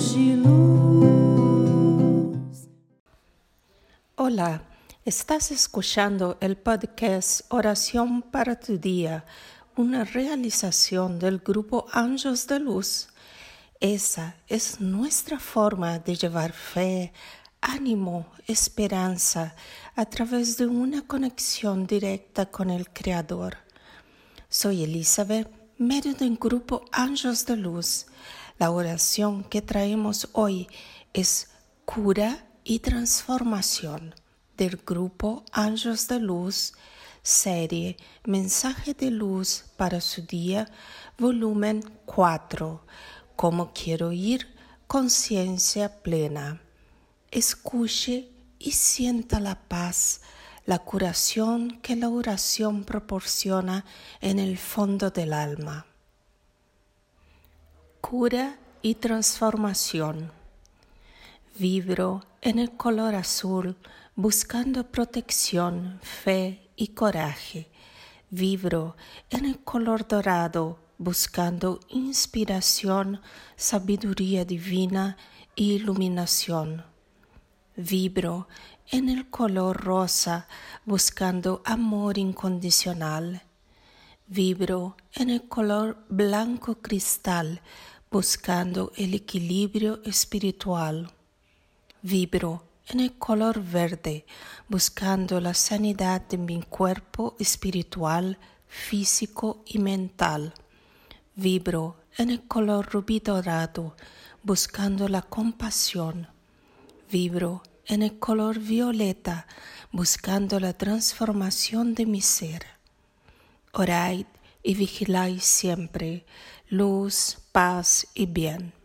luz. Hola, estás escuchando el podcast Oración para tu Día, una realización del grupo Ángeles de Luz. Esa es nuestra forma de llevar fe, ánimo, esperanza a través de una conexión directa con el Creador. Soy Elizabeth, medio del grupo Ángeles de Luz la oración que traemos hoy es cura y transformación del grupo Ángeles de Luz, serie Mensaje de Luz para su día, volumen 4. Cómo quiero ir, conciencia plena. Escuche y sienta la paz, la curación que la oración proporciona en el fondo del alma. Cura y transformación. Vibro en el color azul buscando protección, fe y coraje. Vibro en el color dorado buscando inspiración, sabiduría divina e iluminación. Vibro en el color rosa buscando amor incondicional. Vibro en el color blanco cristal buscando el equilibrio espiritual. Vibro en el color verde, buscando la sanidad de mi cuerpo espiritual, físico y mental. Vibro en el color rubí dorado, buscando la compasión. Vibro en el color violeta, buscando la transformación de mi ser. Orad y vigiláis siempre, luz, paz y bien.